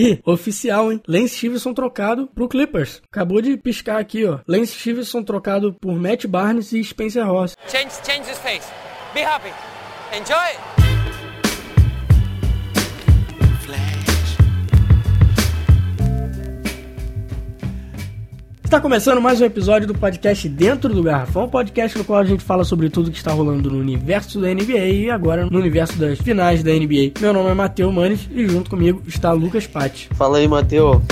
E, oficial, hein? Lance Stevenson trocado pro Clippers. Acabou de piscar aqui, ó. Lance Stevenson trocado por Matt Barnes e Spencer Ross. Change, change his face. Be happy. Enjoy. Está começando mais um episódio do podcast Dentro do Garrafão, podcast no qual a gente fala sobre tudo que está rolando no universo da NBA e agora no universo das finais da NBA. Meu nome é Matheus Manes e junto comigo está Lucas Patti. Fala aí, Matheus.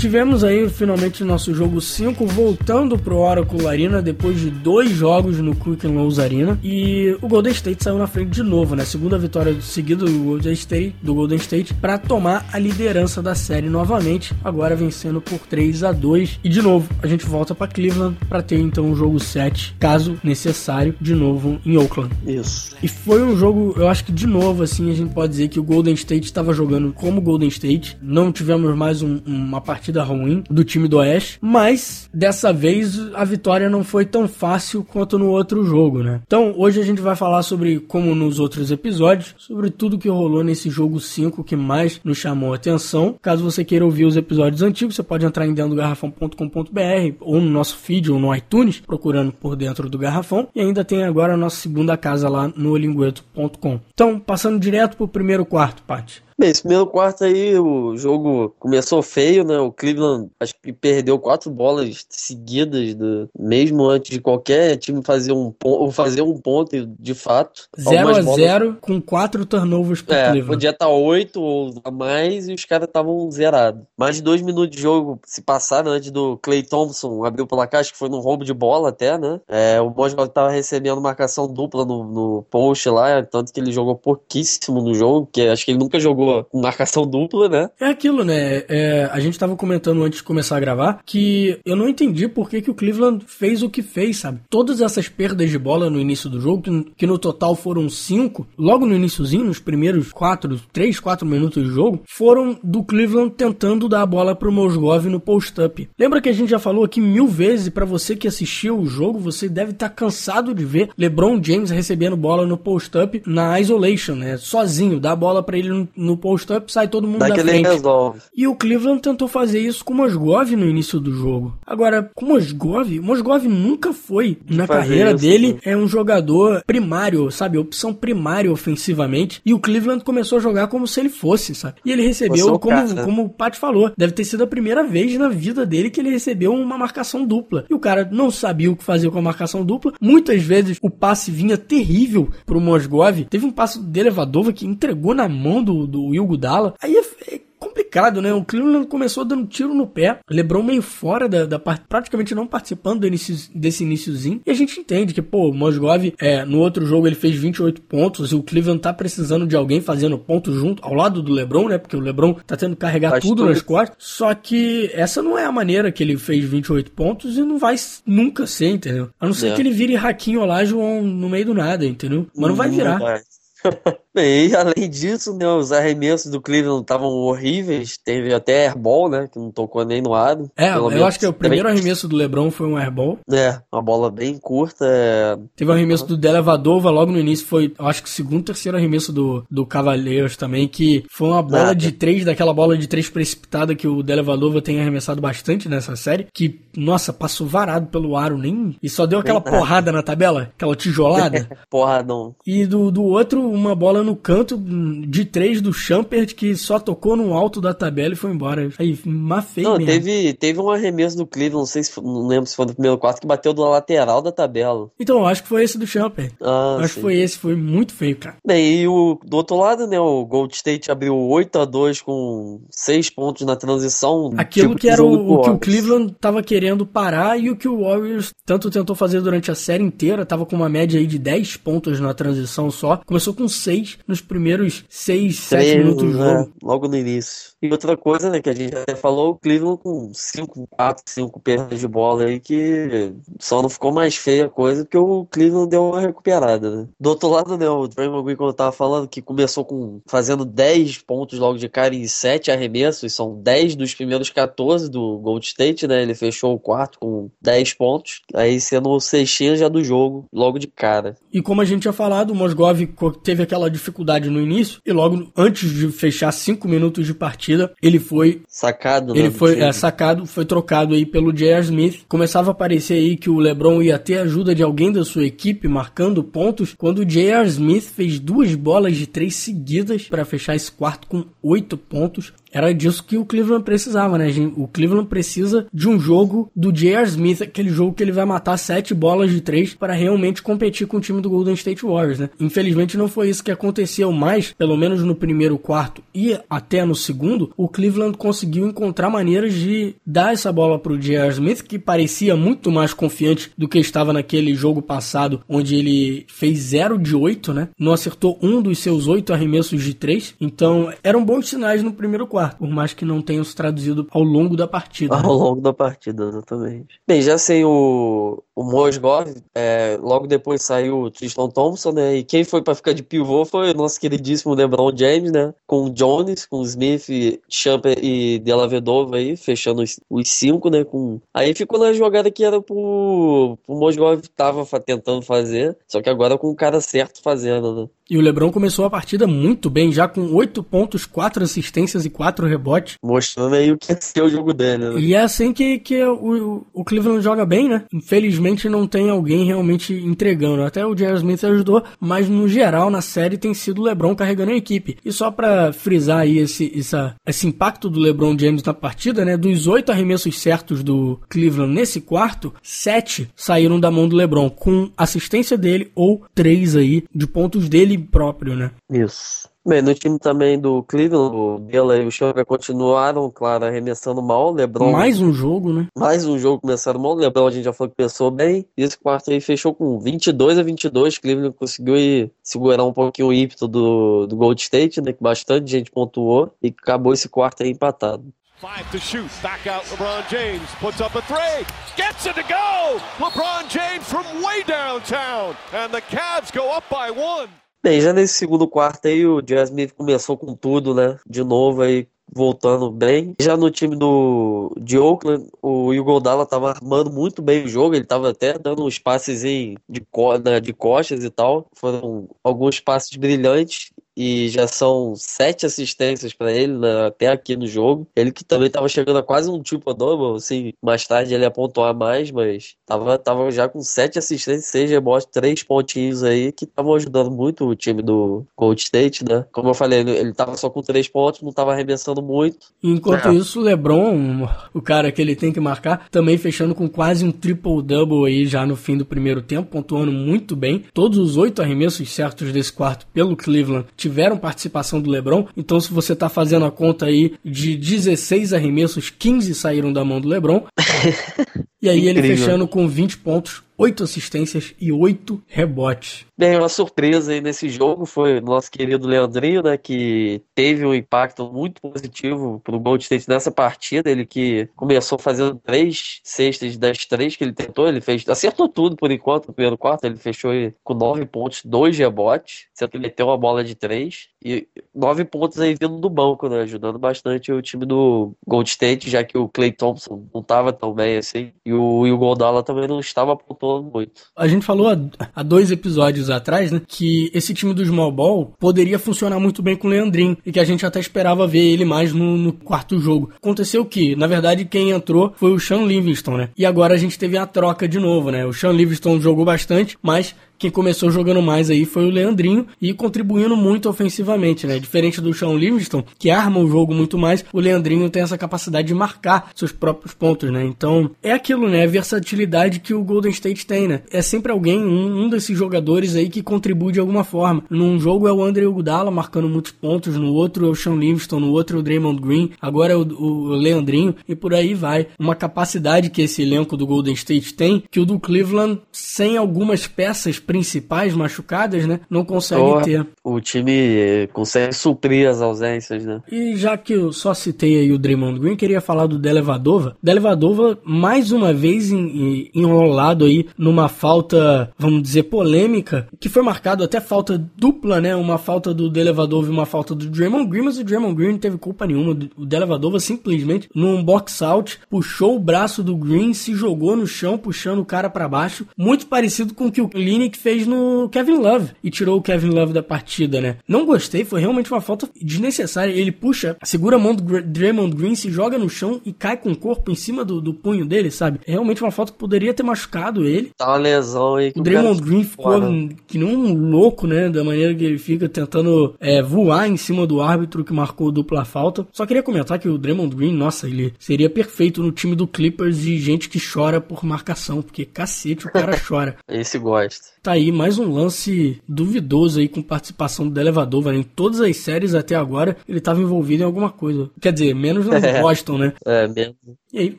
Tivemos aí finalmente nosso jogo 5 voltando pro Oracle Arena depois de dois jogos no Quicken Lowe's Arena e o Golden State saiu na frente de novo, né? Segunda vitória seguida do Golden State, do Golden State para tomar a liderança da série novamente, agora vencendo por 3 a 2 e de novo a gente volta para Cleveland para ter então o jogo 7, caso necessário, de novo em Oakland. Isso. E foi um jogo, eu acho que de novo assim a gente pode dizer que o Golden State estava jogando como Golden State. Não tivemos mais um, uma partida partida ruim do time do Oeste, mas dessa vez a vitória não foi tão fácil quanto no outro jogo, né? Então hoje a gente vai falar sobre, como nos outros episódios, sobre tudo que rolou nesse jogo 5 que mais nos chamou a atenção. Caso você queira ouvir os episódios antigos, você pode entrar em dentro do garrafão.com.br ou no nosso feed ou no iTunes, procurando por dentro do garrafão. E ainda tem agora a nossa segunda casa lá no lingueto.com. Então, passando direto pro primeiro quarto, Paty. Bem, esse primeiro quarto aí, o jogo começou feio, né? O Cleveland acho que perdeu quatro bolas seguidas, do, mesmo antes de qualquer time fazer um, ponto, fazer um ponto, de fato. 0 a 0 bolas... com quatro turnovers pro é, Cleveland. Podia estar tá oito ou a mais e os caras estavam zerados. Mais de dois minutos de jogo se passaram antes do Clay Thompson abrir o placar, acho que foi num roubo de bola até, né? É, o Mosgov estava recebendo marcação dupla no, no post lá, tanto que ele jogou pouquíssimo no jogo, que acho que ele nunca jogou com marcação dupla, né? É aquilo, né? É, a gente tava comentando antes de começar a gravar que eu não entendi por que, que o Cleveland fez o que fez, sabe? Todas essas perdas de bola no início do jogo, que, no total foram cinco, logo no iníciozinho, nos primeiros quatro, três, quatro minutos de jogo, foram do Cleveland tentando dar a bola pro Mosgov no post-up. Lembra que a gente já falou aqui mil vezes, para você que assistiu o jogo, você deve estar tá cansado de ver LeBron James recebendo bola no post-up na isolation, né? Sozinho, dá a bola para ele no, no post-up, sai todo mundo Daquele da frente. resolve. E o Cleveland tentou fazer isso com o Mosgov no início do jogo. Agora, com o Mosgov, o Mosgov nunca foi, na carreira isso, dele, né? é um jogador primário, sabe? Opção primária ofensivamente. E o Cleveland começou a jogar como se ele fosse, sabe? E ele recebeu, como, cara. como o Pat falou, deve ter sido a primeira vez na vida dele que ele recebeu uma marcação dupla. E o cara não sabia o que fazer com a marcação dupla. Muitas vezes o passe vinha terrível pro Mosgov. Teve um passe do Elevador que entregou na mão do, do Will Gudala. Aí é, é complicado, né? O Cleveland começou dando tiro no pé, LeBron meio fora da, da parte, praticamente não participando início, desse iníciozinho. E a gente entende que, pô, o Mosgov, é, no outro jogo ele fez 28 pontos e o Cleveland tá precisando de alguém fazendo pontos junto, ao lado do LeBron, né? Porque o LeBron tá tendo que carregar Faz tudo, tudo nas costas. Só que essa não é a maneira que ele fez 28 pontos e não vai nunca ser, entendeu? A não ser é. que ele vire Raquinho lá, João, no meio do nada, entendeu? Mas não vai virar. E além disso, né, os arremessos do Cleveland estavam horríveis. Teve até airball, né? Que não tocou nem no ar. É, eu menos, acho que o primeiro arremesso do LeBron foi um airball. É, uma bola bem curta. É... Teve o um arremesso do Delevadova logo no início. Foi, acho que o segundo, terceiro arremesso do, do Cavaleiros também. Que foi uma bola Nada. de três, daquela bola de três precipitada que o Delevadova tem arremessado bastante nessa série. Que, nossa, passou varado pelo aro nem. E só deu aquela porrada na tabela, aquela tijolada. Porradão. E do, do outro, uma bola no canto de três do Champert que só tocou no alto da tabela e foi embora. Aí, má feia Não, mesmo. teve, teve um arremesso do Cleveland, não sei se não lembro se foi no primeiro quarto, que bateu do lateral da tabela. Então, acho que foi esse do Champert. Ah, acho sim. que foi esse, foi muito feio, cara. Bem, e o, do outro lado, né, o Gold State abriu 8 a 2 com 6 pontos na transição. Aquilo tipo que era o, o que o Cleveland tava querendo parar e o que o Warriors tanto tentou fazer durante a série inteira, tava com uma média aí de 10 pontos na transição só. Começou com 6 nos primeiros 6, 7 minutos do né? jogo. Logo no início. E outra coisa, né, que a gente até falou, o Cleveland com 5, 4, 5 perdas de bola aí, que só não ficou mais feia a coisa, porque o Cleveland deu uma recuperada, né. Do outro lado, né, o Draymond Green, quando eu tava falando, que começou com fazendo 10 pontos logo de cara em 7 arremessos, são 10 dos primeiros 14 do Gold State, né, ele fechou o quarto com 10 pontos, aí sendo o sextinho já do jogo, logo de cara. E como a gente tinha falado, o Mosgov teve aquela dificuldade no início e logo antes de fechar cinco minutos de partida, ele foi sacado, né, Ele foi é, sacado, foi trocado aí pelo J.R. Smith. Começava a parecer aí que o LeBron ia ter ajuda de alguém da sua equipe marcando pontos, quando o J.R. Smith fez duas bolas de três seguidas para fechar esse quarto com oito pontos. Era disso que o Cleveland precisava, né? O Cleveland precisa de um jogo do J.R. Smith, aquele jogo que ele vai matar sete bolas de três para realmente competir com o time do Golden State Warriors, né? Infelizmente não foi isso que aconteceu, mas pelo menos no primeiro quarto e até no segundo, o Cleveland conseguiu encontrar maneiras de dar essa bola para o J.R. Smith, que parecia muito mais confiante do que estava naquele jogo passado, onde ele fez 0 de 8, né? Não acertou um dos seus oito arremessos de três. Então, eram bons sinais no primeiro quarto quarto, por mais que não tenham se traduzido ao longo da partida. Ao né? longo da partida, exatamente. Bem, já sem o, o Mosgov, é, logo depois saiu o Tristan Thompson, né? E quem foi para ficar de pivô foi o nosso queridíssimo LeBron James, né? Com o Jones, com o Smith, Champer e Della Vedova aí, fechando os, os, cinco, né? Com... Aí ficou na jogada que era pro, pro Mosgov tava tentando fazer, só que agora com o cara certo fazendo, né? E o Lebron começou a partida muito bem, já com 8 pontos, 4 assistências e 4 rebotes. Mostrando aí o que é ser o jogo dele, né? E é assim que, que o, o Cleveland joga bem, né? Infelizmente não tem alguém realmente entregando. Até o Jerry Smith ajudou, mas no geral na série tem sido o Lebron carregando a equipe. E só para frisar aí esse, essa, esse impacto do LeBron James na partida, né? Dos 8 arremessos certos do Cleveland nesse quarto, 7 saíram da mão do LeBron, com assistência dele ou 3 aí de pontos dele próprio, né? Isso. Bem, no time também do Cleveland, o Bela e o Schroeder continuaram, claro, arremessando mal. LeBron. Mais um jogo, né? Mais um jogo começaram mal. LeBron a gente já falou que pensou bem. E esse quarto aí fechou com 22 a 22. Cleveland conseguiu ir segurar um pouquinho o ímpeto do, do Gold State, né? Que bastante gente pontuou. E acabou esse quarto aí empatado. Five to shoot. Back out LeBron James. Puts up a three. Gets it to go. LeBron James from way downtown. And the Cavs go up by one. Bem, já nesse segundo quarto aí, o Jazz Smith começou com tudo, né? De novo aí, voltando bem. Já no time do de Oakland, o Iguodala tava armando muito bem o jogo, ele tava até dando uns passes de, co né, de costas e tal. Foram alguns passes brilhantes e já são sete assistências para ele né, até aqui no jogo. Ele que também estava chegando a quase um tipo double, assim, mais tarde ele ia pontuar mais, mas tava, tava já com sete assistências, seis rebotes, três pontinhos aí que estavam ajudando muito o time do Gold State, né? Como eu falei, ele, ele tava só com três pontos, não tava arremessando muito. Enquanto é. isso, o LeBron, o cara que ele tem que marcar, também fechando com quase um triple double aí já no fim do primeiro tempo, pontuando muito bem. Todos os oito arremessos certos desse quarto pelo Cleveland tiveram participação do LeBron. Então, se você tá fazendo a conta aí de 16 arremessos, 15 saíram da mão do LeBron. e aí ele fechando com 20 pontos, 8 assistências e 8 rebotes. Bem, uma surpresa aí nesse jogo foi o nosso querido Leandrinho, né, que teve um impacto muito positivo pro Gold State nessa partida. Ele que começou fazendo três cestas das três que ele tentou, ele fez, acertou tudo por enquanto no primeiro quarto, ele fechou com 9 pontos, 2 rebotes, sendo que ele meteu uma bola de 3 e 9 pontos aí vindo do banco, né, ajudando bastante o time do Gold State, já que o Clay Thompson não estava tão bem assim, e o, e o Goldala também não estava apontando muito. A gente falou há, há, dois episódios atrás, né, que esse time do Small Ball poderia funcionar muito bem com o Leandrinho e que a gente até esperava ver ele mais no, no quarto jogo. Aconteceu que, na verdade, quem entrou foi o Sean Livingston, né? E agora a gente teve a troca de novo, né? O Sean Livingston jogou bastante, mas quem começou jogando mais aí foi o Leandrinho e contribuindo muito ofensivamente, né? Diferente do Sean Livingston, que arma o jogo muito mais, o Leandrinho tem essa capacidade de marcar seus próprios pontos, né? Então, é aquilo, né? A versatilidade que o Golden State tem, né? É sempre alguém, um, um desses jogadores aí que contribui de alguma forma. Num jogo é o André Iguodala marcando muitos pontos, no outro é o Sean Livingston, no outro é o Draymond Green, agora é o, o Leandrinho e por aí vai. Uma capacidade que esse elenco do Golden State tem, que o do Cleveland, sem algumas peças principais machucadas, né? Não consegue ter. O time consegue suprir as ausências, né? E já que eu só citei aí o Draymond Green, queria falar do Delevadova. Delevadova, mais uma vez enrolado aí numa falta, vamos dizer, polêmica, que foi marcado até falta dupla, né? Uma falta do Delevadova e uma falta do Draymond Green, mas o Draymond Green não teve culpa nenhuma. O Delevadova simplesmente, num box out, puxou o braço do Green, se jogou no chão, puxando o cara para baixo. Muito parecido com o que o Linick fez no Kevin Love e tirou o Kevin Love da partida, né? Não gostei, foi realmente uma falta desnecessária. Ele puxa, segura a mão do Draymond Green, se joga no chão e cai com o corpo em cima do, do punho dele, sabe? É realmente uma falta que poderia ter machucado ele. Tá uma lesão aí. O Draymond Green ficou que nem um louco, né? Da maneira que ele fica tentando é, voar em cima do árbitro que marcou dupla falta. Só queria comentar que o Draymond Green, nossa, ele seria perfeito no time do Clippers de gente que chora por marcação, porque cacete o cara chora. Esse gosta. Tá aí mais um lance duvidoso aí com participação do elevador, velho. Em todas as séries até agora, ele estava envolvido em alguma coisa. Quer dizer, menos no Boston, né? É, mesmo. E aí,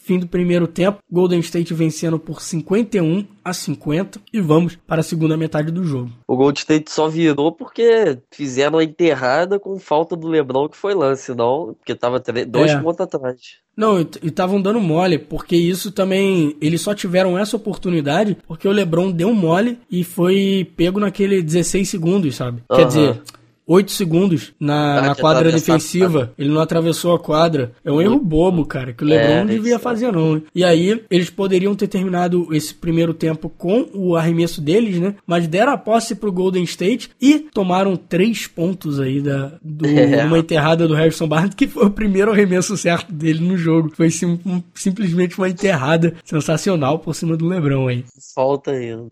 fim do primeiro tempo, Golden State vencendo por 51 a 50 e vamos para a segunda metade do jogo. O Golden State só virou porque fizeram a enterrada com falta do LeBron que foi lance, não, porque tava dois é. pontos atrás. Não, e estavam dando mole, porque isso também. Eles só tiveram essa oportunidade porque o LeBron deu mole e foi pego naquele 16 segundos, sabe? Uhum. Quer dizer, 8 segundos na, na quadra defensiva. Ele não atravessou a quadra. É um erro bobo, cara, que o LeBron é, não devia fazer, não. Né? E aí, eles poderiam ter terminado esse primeiro tempo com o arremesso deles, né? Mas deram a posse pro Golden State e tomaram três pontos aí da, do, é. uma enterrada do Harrison Barnes, que foi o primeiro arremesso certo dele no jogo. Foi sim, um, simplesmente uma enterrada sensacional por cima do LeBron aí. Falta ainda.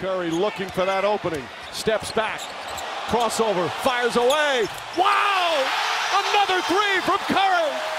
Curry looking for that opening. Steps back. Crossover, fires away. Wow! Another three from Curry.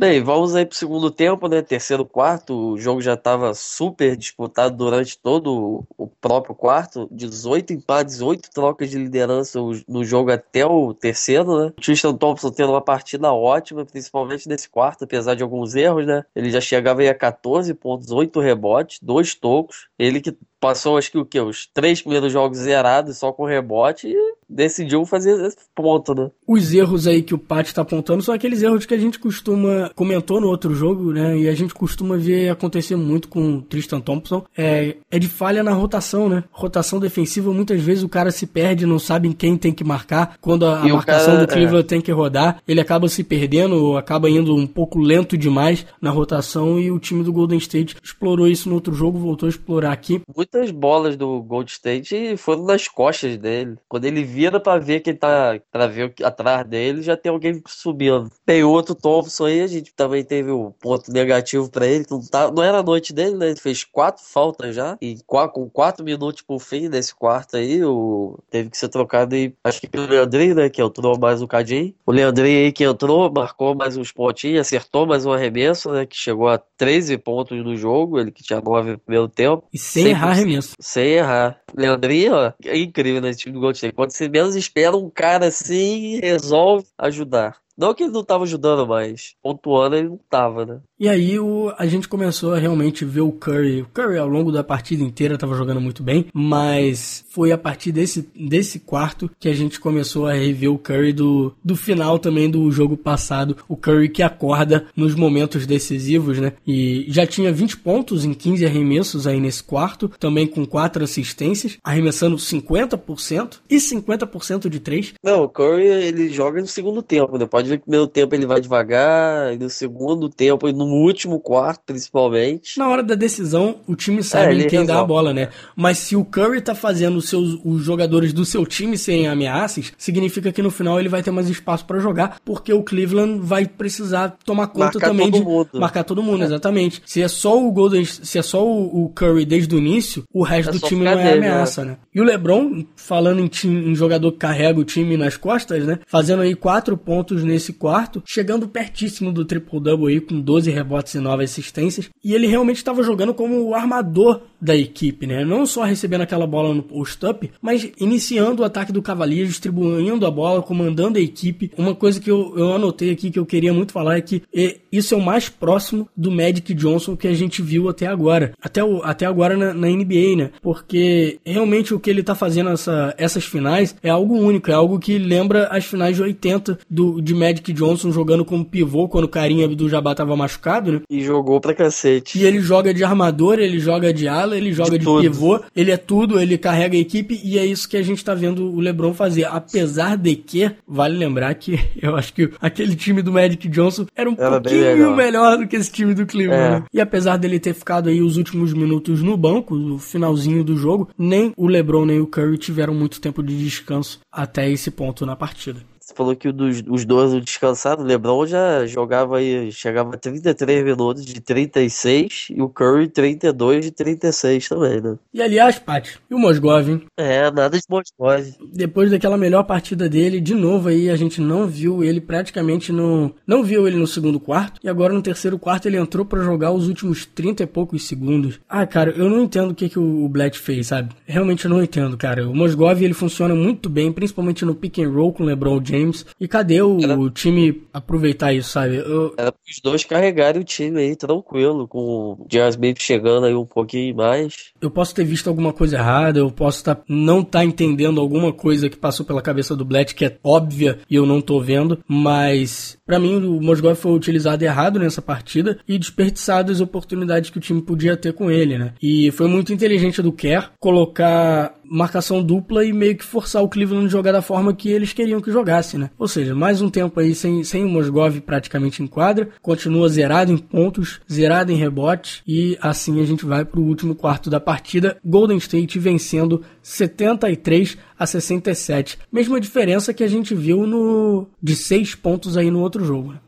Bem, vamos aí pro segundo tempo, né? Terceiro quarto, o jogo já estava super disputado durante todo o próprio quarto. 18 empates, 8 trocas de liderança no jogo até o terceiro, né? O Tristan Thompson tendo uma partida ótima, principalmente nesse quarto, apesar de alguns erros, né? Ele já chegava aí a 14 pontos, 8 rebotes, 2 tocos. Ele que passou acho que o que os três primeiros jogos zerados só com rebote e decidiu fazer esse ponto, né? Os erros aí que o Pat tá apontando são aqueles erros que a gente costuma comentou no outro jogo, né? E a gente costuma ver acontecer muito com o Tristan Thompson. É, é de falha na rotação, né? Rotação defensiva, muitas vezes o cara se perde, não sabe em quem tem que marcar. Quando a, a marcação cara, do Cleveland é. tem que rodar, ele acaba se perdendo, acaba indo um pouco lento demais na rotação e o time do Golden State explorou isso no outro jogo, voltou a explorar aqui. Muitas bolas do Golden State foram nas costas dele. Quando ele vira para ver quem tá para ver atrás dele, já tem alguém subindo. Tem outro Thompson aí, a gente também teve um ponto negativo para ele, não, tá, não era a noite dele, né? Ele fez quatro faltas já, e com quatro minutos pro fim desse quarto aí, o, teve que ser trocado e acho que pelo Leandrinho, né? Que entrou mais um cadinho. O Leandrinho aí que entrou, marcou mais uns pontinhos, acertou mais um arremesso, né? Que chegou a 13 pontos no jogo, ele que tinha 9 no primeiro tempo. E sem, sem errar arremesso. Sem errar. Leandrinho, ó, é incrível nesse time do Gold Quando você menos espera, um cara assim resolve ajudar. Não que ele não tava ajudando, mas pontuando ele não tava, né? E aí o, a gente começou a realmente ver o Curry. O Curry ao longo da partida inteira estava jogando muito bem, mas foi a partir desse, desse quarto que a gente começou a rever o Curry do, do final também do jogo passado. O Curry que acorda nos momentos decisivos, né? E já tinha 20 pontos em 15 arremessos aí nesse quarto, também com 4 assistências, arremessando 50% e 50% de 3. Não, o Curry ele joga no segundo tempo, né? Pode ver que no primeiro tempo ele vai devagar, e no segundo tempo, e no último quarto, principalmente. Na hora da decisão, o time sabe é, quem dá a bola, né? Mas se o Curry tá fazendo os, seus, os jogadores do seu time serem ameaças, significa que no final ele vai ter mais espaço para jogar, porque o Cleveland vai precisar tomar conta marcar também de mundo. marcar todo mundo, é. exatamente. Se é só o Golden, se é só o, o Curry desde o início, o resto é do time não é dele, ameaça, né? né? E o LeBron, falando em, time, em jogador que carrega o time nas costas, né? Fazendo aí quatro pontos nesse quarto, chegando pertíssimo do triple-double aí com 12 rebotes e 9 assistências. E ele realmente estava jogando como o armador da equipe, né? Não só recebendo aquela bola no post-up, mas iniciando o ataque do Cavaliers, distribuindo a bola, comandando a equipe. Uma coisa que eu, eu anotei aqui que eu queria muito falar é que isso é o mais próximo do Magic Johnson que a gente viu até agora. Até, o, até agora na, na NBA, né? Porque realmente o que ele tá fazendo essa, essas finais é algo único, é algo que lembra as finais de 80 do, de Magic Johnson jogando como pivô quando o carinha do Jabá tava machucado, né? E jogou pra cacete. E ele joga de armador, ele joga de ala, ele joga de, de pivô, ele é tudo, ele carrega a equipe e é isso que a gente tá vendo o LeBron fazer. Apesar de que, vale lembrar que eu acho que aquele time do Magic Johnson era um era pouquinho melhor do que esse time do Cleveland. É. Né? E apesar dele ter ficado aí os últimos minutos no banco, no finalzinho do jogo, nem o LeBron nem o Curry tiveram muito tempo de descanso até esse ponto na partida. Você falou que dos, os dois descansados, o LeBron já jogava aí, chegava a 33 minutos de 36 e o Curry 32 de 36 também, né? E aliás, Paty, e o Mosgov, hein? É, nada de Mosgov. Depois daquela melhor partida dele, de novo aí, a gente não viu ele praticamente no. Não viu ele no segundo quarto. E agora no terceiro quarto ele entrou para jogar os últimos 30 e poucos segundos. Ah, cara, eu não entendo o que, que o Blatt fez, sabe? Realmente eu não entendo, cara. O Mosgov ele funciona muito bem, principalmente no pick and roll com o LeBron James James. E cadê o, Era... o time aproveitar isso, sabe? Eu... Era os dois carregarem o time aí, tranquilo, com o Smith chegando aí um pouquinho mais. Eu posso ter visto alguma coisa errada, eu posso tá, não estar tá entendendo alguma coisa que passou pela cabeça do Blatt que é óbvia e eu não tô vendo, mas para mim o Mosgov foi utilizado errado nessa partida e desperdiçado as oportunidades que o time podia ter com ele, né? E foi muito inteligente do Kerr colocar marcação dupla e meio que forçar o Cleveland a jogar da forma que eles queriam que jogasse, né? Ou seja, mais um tempo aí sem, sem o Mosgov praticamente em quadra, continua zerado em pontos, zerado em rebote e assim a gente vai para o último quarto da partida, Golden State vencendo 73 a 67. Mesma diferença que a gente viu no de seis pontos aí no outro jogo. Né?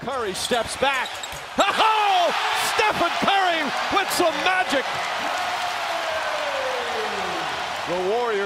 Curry steps back. Oh, Stephen Curry with some magic. The Warriors are one win away from their first NBA title in 40 years.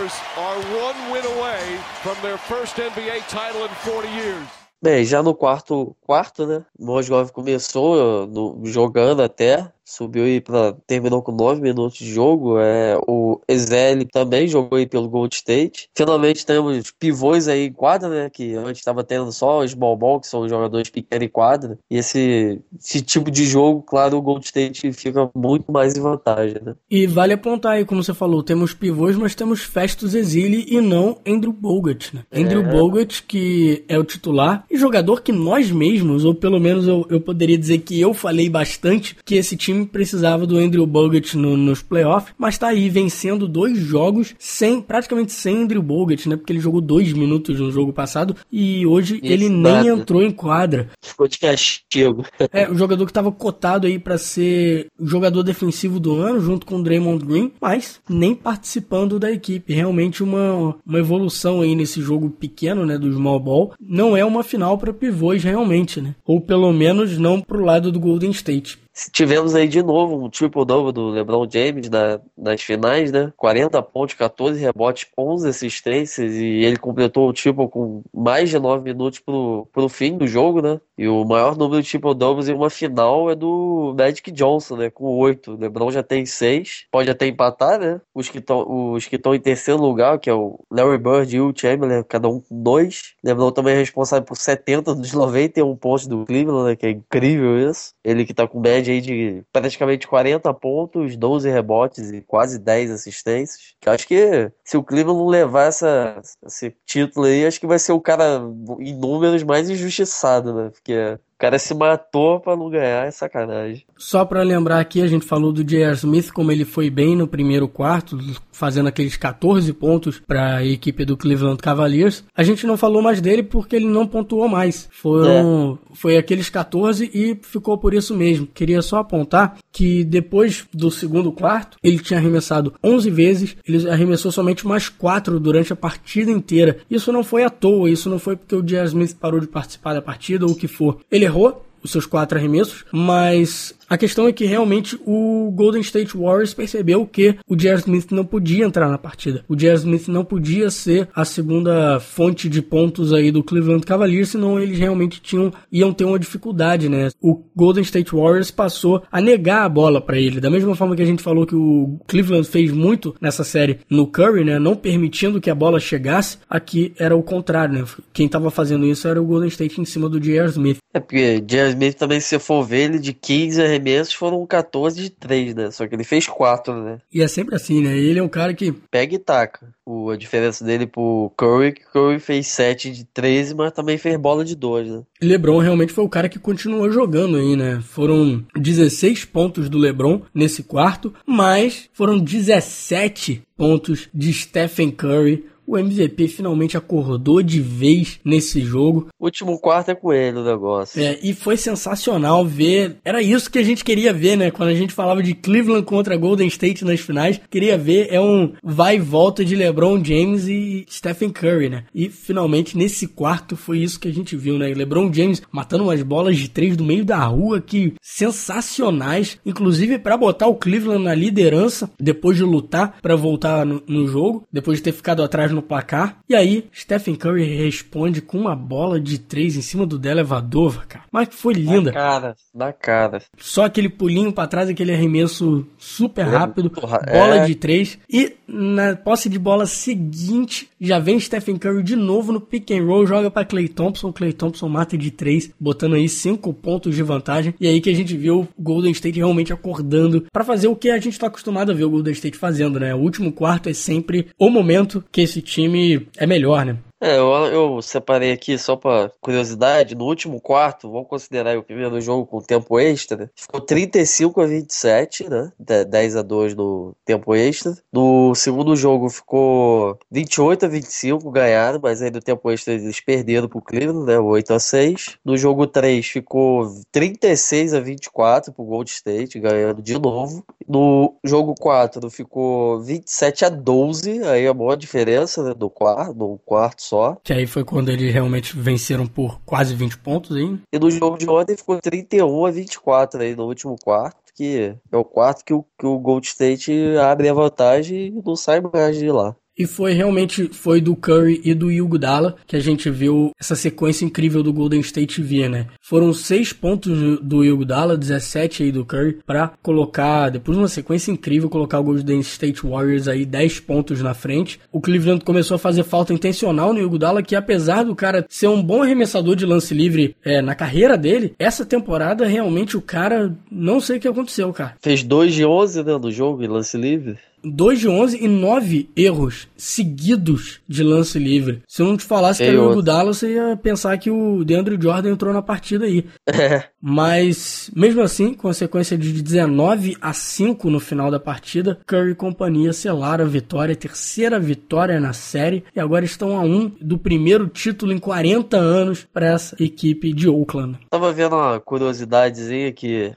Bem, já no quarto quarto, né? O Mosgov começou no, jogando até, subiu aí para terminou com 9 minutos de jogo. É, o Ezeli também jogou aí pelo Gold State. Finalmente temos pivôs aí em quadra, né? Que antes estava tendo só os small ball, que são jogadores pequenos em quadra. E esse, esse tipo de jogo, claro, o Gold State fica muito mais em vantagem, né? E vale apontar aí, como você falou, temos pivôs, mas temos Festus Ezeli e não Andrew Bogut, né? É. Andrew Bogut, que é o titular e jogador que nós mesmos, ou pelo menos eu, eu poderia dizer que eu falei bastante, que esse time time precisava do Andrew Bogut no, nos playoffs, mas tá aí vencendo dois jogos sem, praticamente sem Andrew Bogut, né? Porque ele jogou dois minutos no jogo passado e hoje Isso, ele nem entrou em quadra. Ficou de castigo. é, o jogador que tava cotado aí para ser jogador defensivo do ano, junto com o Draymond Green, mas nem participando da equipe. Realmente uma, uma evolução aí nesse jogo pequeno, né? Do small ball. Não é uma final para pivôs realmente, né? Ou pelo menos não pro lado do Golden State tivemos aí de novo um triple-double do LeBron James na, nas finais, né? 40 pontos, 14 rebotes, 11 assistências e ele completou o triple com mais de 9 minutos pro, pro fim do jogo, né? E o maior número de triple-doubles em uma final é do Magic Johnson, né? Com 8. O LeBron já tem 6. Pode até empatar, né? Os que estão em terceiro lugar, que é o Larry Bird e o Chamberlain, cada um com 2. LeBron também é responsável por 70 dos 91 pontos do Cleveland, né? Que é incrível isso. Ele que tá com média aí de praticamente 40 pontos, 12 rebotes e quase 10 assistências. Que acho que se o Cleveland levar essa, esse título aí, acho que vai ser o cara em números mais injustiçado, né? Porque o cara se matou para não ganhar, é sacanagem. Só para lembrar aqui, a gente falou do J.R. Smith, como ele foi bem no primeiro quarto, fazendo aqueles 14 pontos para a equipe do Cleveland Cavaliers. A gente não falou mais dele porque ele não pontuou mais. Foram, é. Foi aqueles 14 e ficou por isso mesmo. Queria só apontar que depois do segundo quarto, ele tinha arremessado 11 vezes, ele arremessou somente mais 4 durante a partida inteira. Isso não foi à toa, isso não foi porque o J.R. Smith parou de participar da partida ou o que for. Ele errou, os seus quatro arremessos, mas a questão é que realmente o Golden State Warriors percebeu que o J.R. Smith não podia entrar na partida. O J.R. Smith não podia ser a segunda fonte de pontos aí do Cleveland Cavaliers, senão eles realmente tinham iam ter uma dificuldade, né? O Golden State Warriors passou a negar a bola para ele, da mesma forma que a gente falou que o Cleveland fez muito nessa série no Curry, né, não permitindo que a bola chegasse. Aqui era o contrário, né? Quem estava fazendo isso era o Golden State em cima do J.R. Smith. É porque J.R. Smith também, se for ver, ele de 15 arremessos foram 14 de 3, né? Só que ele fez 4, né? E é sempre assim, né? Ele é um cara que. Pega e taca. O, a diferença dele pro Curry, Curry fez 7 de 13, mas também fez bola de 2, né? LeBron realmente foi o cara que continuou jogando aí, né? Foram 16 pontos do LeBron nesse quarto, mas foram 17 pontos de Stephen Curry o MVP finalmente acordou de vez nesse jogo. Último quarto é com ele o negócio. É, e foi sensacional ver. Era isso que a gente queria ver, né? Quando a gente falava de Cleveland contra Golden State nas finais, queria ver é um vai e volta de LeBron James e Stephen Curry, né? E finalmente nesse quarto foi isso que a gente viu, né? LeBron James matando umas bolas de três do meio da rua que sensacionais, inclusive para botar o Cleveland na liderança depois de lutar para voltar no, no jogo, depois de ter ficado atrás no placar. E aí, Stephen Curry responde com uma bola de três em cima do elevador, cara. Mas que foi linda. Na cara, na cara. Só aquele pulinho para trás, aquele arremesso super rápido, é. bola de três. E na posse de bola seguinte, já vem Stephen Curry de novo no pick and roll, joga para Clay Thompson. Clay Thompson mata de três, botando aí cinco pontos de vantagem. E aí que a gente viu o Golden State realmente acordando para fazer o que a gente tá acostumado a ver o Golden State fazendo, né? O último quarto é sempre o momento que esse time é melhor, né? É, eu, eu separei aqui só pra curiosidade, no último quarto, vamos considerar o primeiro jogo com tempo extra, ficou 35 a 27, né? 10 a 2 no tempo extra. No segundo jogo ficou 28 a 25, ganharam, mas aí no tempo extra eles perderam pro Cleveland, né? 8 a 6. No jogo 3 ficou 36 a 24 pro Gold State, ganhando de novo. No jogo 4 ficou 27 a 12, aí a maior diferença, né? Do quarto, do quarto só só. Que aí foi quando eles realmente venceram por quase 20 pontos, hein? E no jogo de ontem ficou 31 a 24 aí no último quarto, que é o quarto que o, que o Gold State abre a vantagem e não sai mais de lá. E foi realmente foi do Curry e do Iguodala que a gente viu essa sequência incrível do Golden State vir, né? Foram seis pontos do Iguodala, 17 aí do Curry, para colocar, depois de uma sequência incrível, colocar o Golden State Warriors aí 10 pontos na frente. O Cleveland começou a fazer falta intencional no Iguodala, que apesar do cara ser um bom arremessador de lance livre é, na carreira dele, essa temporada realmente o cara, não sei o que aconteceu, cara. Fez 2 de 11 né, no jogo em lance livre. 2 de 11 e 9 erros seguidos de lance livre. Se eu não te falasse que era o Gudala, você ia pensar que o DeAndre Jordan entrou na partida aí. É. Mas, mesmo assim, com a sequência de 19 a 5 no final da partida, Curry e companhia selaram a vitória, terceira vitória na série, e agora estão a um do primeiro título em 40 anos para essa equipe de Oakland. Tava vendo uma curiosidadezinha que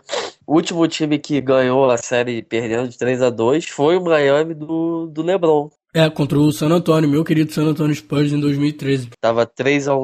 o último time que ganhou a série perdendo de 3 a 2 foi o Miami do, do LeBron. É, contra o San Antonio, meu querido San Antonio Spurs em 2013. Tava 3 a 1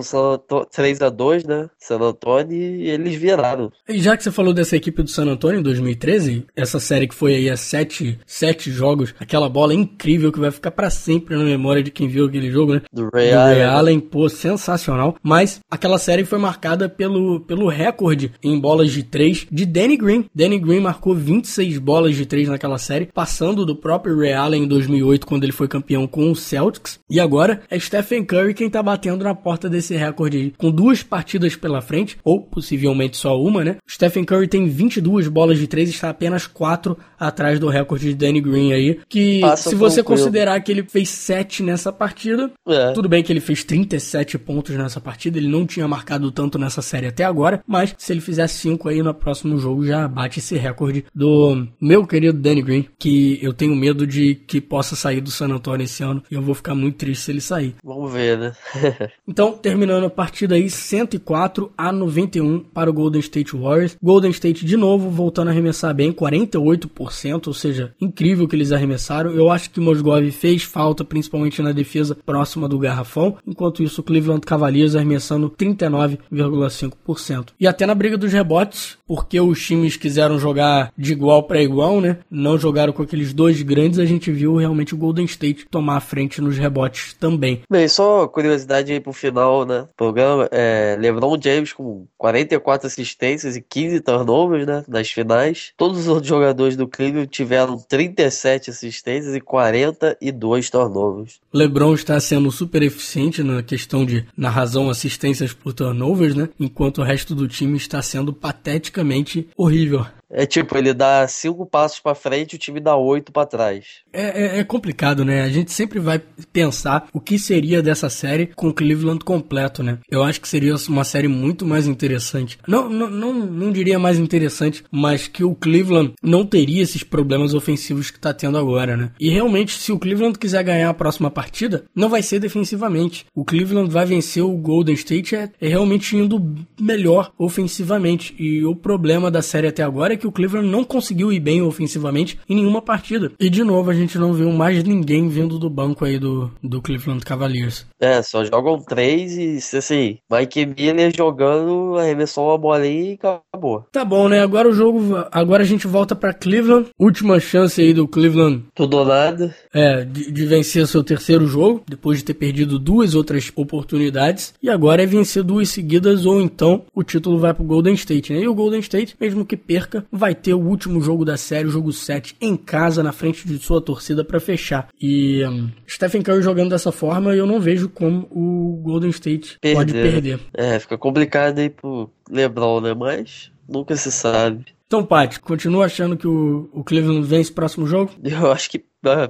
3 a 2, né? San Antonio e eles viraram. E já que você falou dessa equipe do San Antonio em 2013, essa série que foi aí a 7, 7 jogos, aquela bola incrível que vai ficar para sempre na memória de quem viu aquele jogo, né? Do Ray, Do Ray Allen. Allen, pô, sensacional. Mas aquela série foi marcada pelo, pelo recorde em bolas de 3 de Danny Green. Danny Green marcou 26 bolas de 3 naquela série, passando do próprio Ray Allen em 2008 quando ele foi campeão com o Celtics. E agora é Stephen Curry quem tá batendo na porta desse recorde com duas partidas pela frente, ou possivelmente só uma, né? Stephen Curry tem 22 bolas de três está apenas 4 atrás do recorde de Danny Green aí. Que Passa se você tranquilo. considerar que ele fez 7 nessa partida, é. tudo bem que ele fez 37 pontos nessa partida, ele não tinha marcado tanto nessa série até agora, mas se ele fizer 5 aí no próximo jogo já bate esse recorde do meu querido Danny Green, que eu tenho medo de que possa sair do San Antonio esse ano e eu vou ficar muito triste se ele sair. Vamos ver, né? então, terminando a partida aí, 104 a 91 para o Golden State Warriors. Golden State de novo voltando a arremessar bem, 48%, ou seja, incrível que eles arremessaram. Eu acho que Mosgov fez falta, principalmente na defesa próxima do garrafão. Enquanto isso, o Cleveland Cavaliers arremessando 39,5%. E até na briga dos rebotes, porque os times quiseram jogar de igual para igual, né? Não jogaram com aqueles dois grandes, a gente viu realmente o Golden State State tomar a frente nos rebotes também. Bem, só curiosidade aí pro final, né? programa, é, LeBron James com 44 assistências e 15 turnovers, né? Nas finais. Todos os outros jogadores do Cleveland tiveram 37 assistências e 42 turnovers. LeBron está sendo super eficiente na questão de, na razão, assistências por turnovers, né? Enquanto o resto do time está sendo pateticamente horrível. É tipo, ele dá cinco passos para frente e o time dá oito para trás. É, é, é, complicado, né? A gente sempre vai pensar o que seria dessa série com o Cleveland completo, né? Eu acho que seria uma série muito mais interessante. Não, não, não, não diria mais interessante, mas que o Cleveland não teria esses problemas ofensivos que tá tendo agora, né? E realmente, se o Cleveland quiser ganhar a próxima partida, não vai ser defensivamente. O Cleveland vai vencer o Golden State é, é realmente indo melhor ofensivamente. E o problema da série até agora é que que o Cleveland não conseguiu ir bem ofensivamente em nenhuma partida. E de novo a gente não viu mais ninguém vindo do banco aí do, do Cleveland Cavaliers. É, só jogam três e assim, Mike Miller jogando, arremessou uma bolinha e acabou. Tá bom, né? Agora o jogo, agora a gente volta para Cleveland. Última chance aí do Cleveland. Tudo ou nada. É, de, de vencer seu terceiro jogo, depois de ter perdido duas outras oportunidades. E agora é vencer duas seguidas ou então o título vai pro Golden State, né? E o Golden State, mesmo que perca, vai ter o último jogo da série, o jogo 7, em casa, na frente de sua torcida para fechar. E um, Stephen Curry jogando dessa forma, eu não vejo como o Golden State pode perder. É, fica complicado aí pro LeBron, né? Mas nunca se sabe. Então, Paty, continua achando que o, o Cleveland vence o próximo jogo? Eu acho que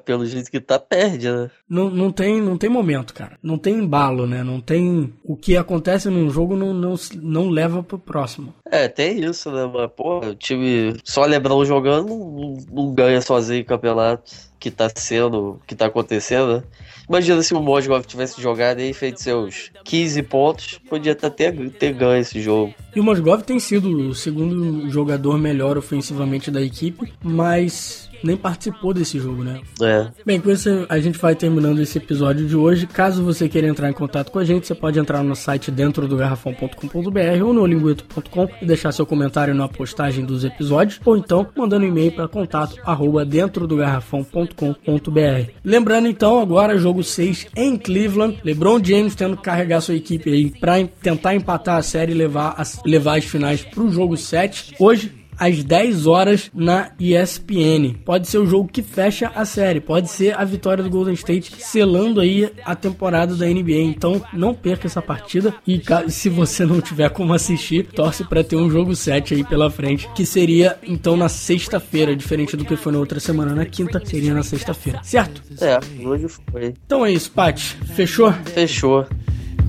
pelo jeito que tá, perde, né? Não, não, tem, não tem momento, cara. Não tem embalo, né? Não tem. O que acontece num jogo não, não, não leva pro próximo. É, tem isso, né? Mas, pô, o time só Lebron jogando não, não ganha sozinho campeonato que tá sendo, que tá acontecendo, né? Imagina se o Mosgov tivesse jogado e feito seus 15 pontos, podia até ter, ter ganho esse jogo. E o Mosgov tem sido o segundo jogador melhor ofensivamente da equipe, mas nem participou desse jogo, né? É. Bem, com isso a gente vai terminando esse episódio de hoje. Caso você queira entrar em contato com a gente, você pode entrar no site dentro do garrafão.com.br ou no linguito.com e deixar seu comentário na postagem dos episódios, ou então mandando e-mail para contato arroba dentro do garrafão.com.br. Lembrando então, agora jogo 6 em Cleveland, LeBron James tendo que carregar sua equipe aí para tentar empatar a série e levar as, levar as finais para o jogo 7. Hoje às 10 horas na ESPN. Pode ser o jogo que fecha a série, pode ser a vitória do Golden State selando aí a temporada da NBA. Então não perca essa partida e se você não tiver como assistir, torce para ter um jogo 7 aí pela frente, que seria então na sexta-feira, diferente do que foi na outra semana, na quinta seria na sexta-feira, certo? É, hoje foi. Então é isso, Pat. Fechou? Fechou.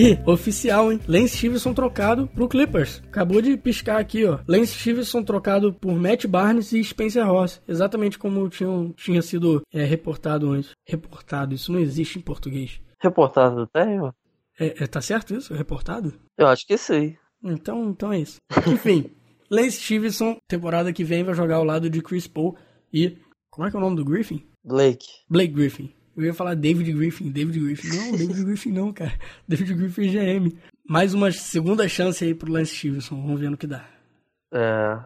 E, oficial, hein? Lance Stevenson trocado pro Clippers. Acabou de piscar aqui, ó. Lance Stevenson trocado por Matt Barnes e Spencer Ross. Exatamente como tinham, tinha sido é, reportado antes. Reportado, isso não existe em português. Reportado tem, ó. É, é, tá certo isso? Reportado? Eu acho que sim. Então, então é isso. Enfim, Lance Stevenson, temporada que vem, vai jogar ao lado de Chris Paul e. Como é que é o nome do Griffin? Blake. Blake Griffin. Eu ia falar David Griffin, David Griffin. Não, David Griffin não, cara. David Griffin GM. Mais uma segunda chance aí pro Lance Stevenson. Vamos ver no que dá. É.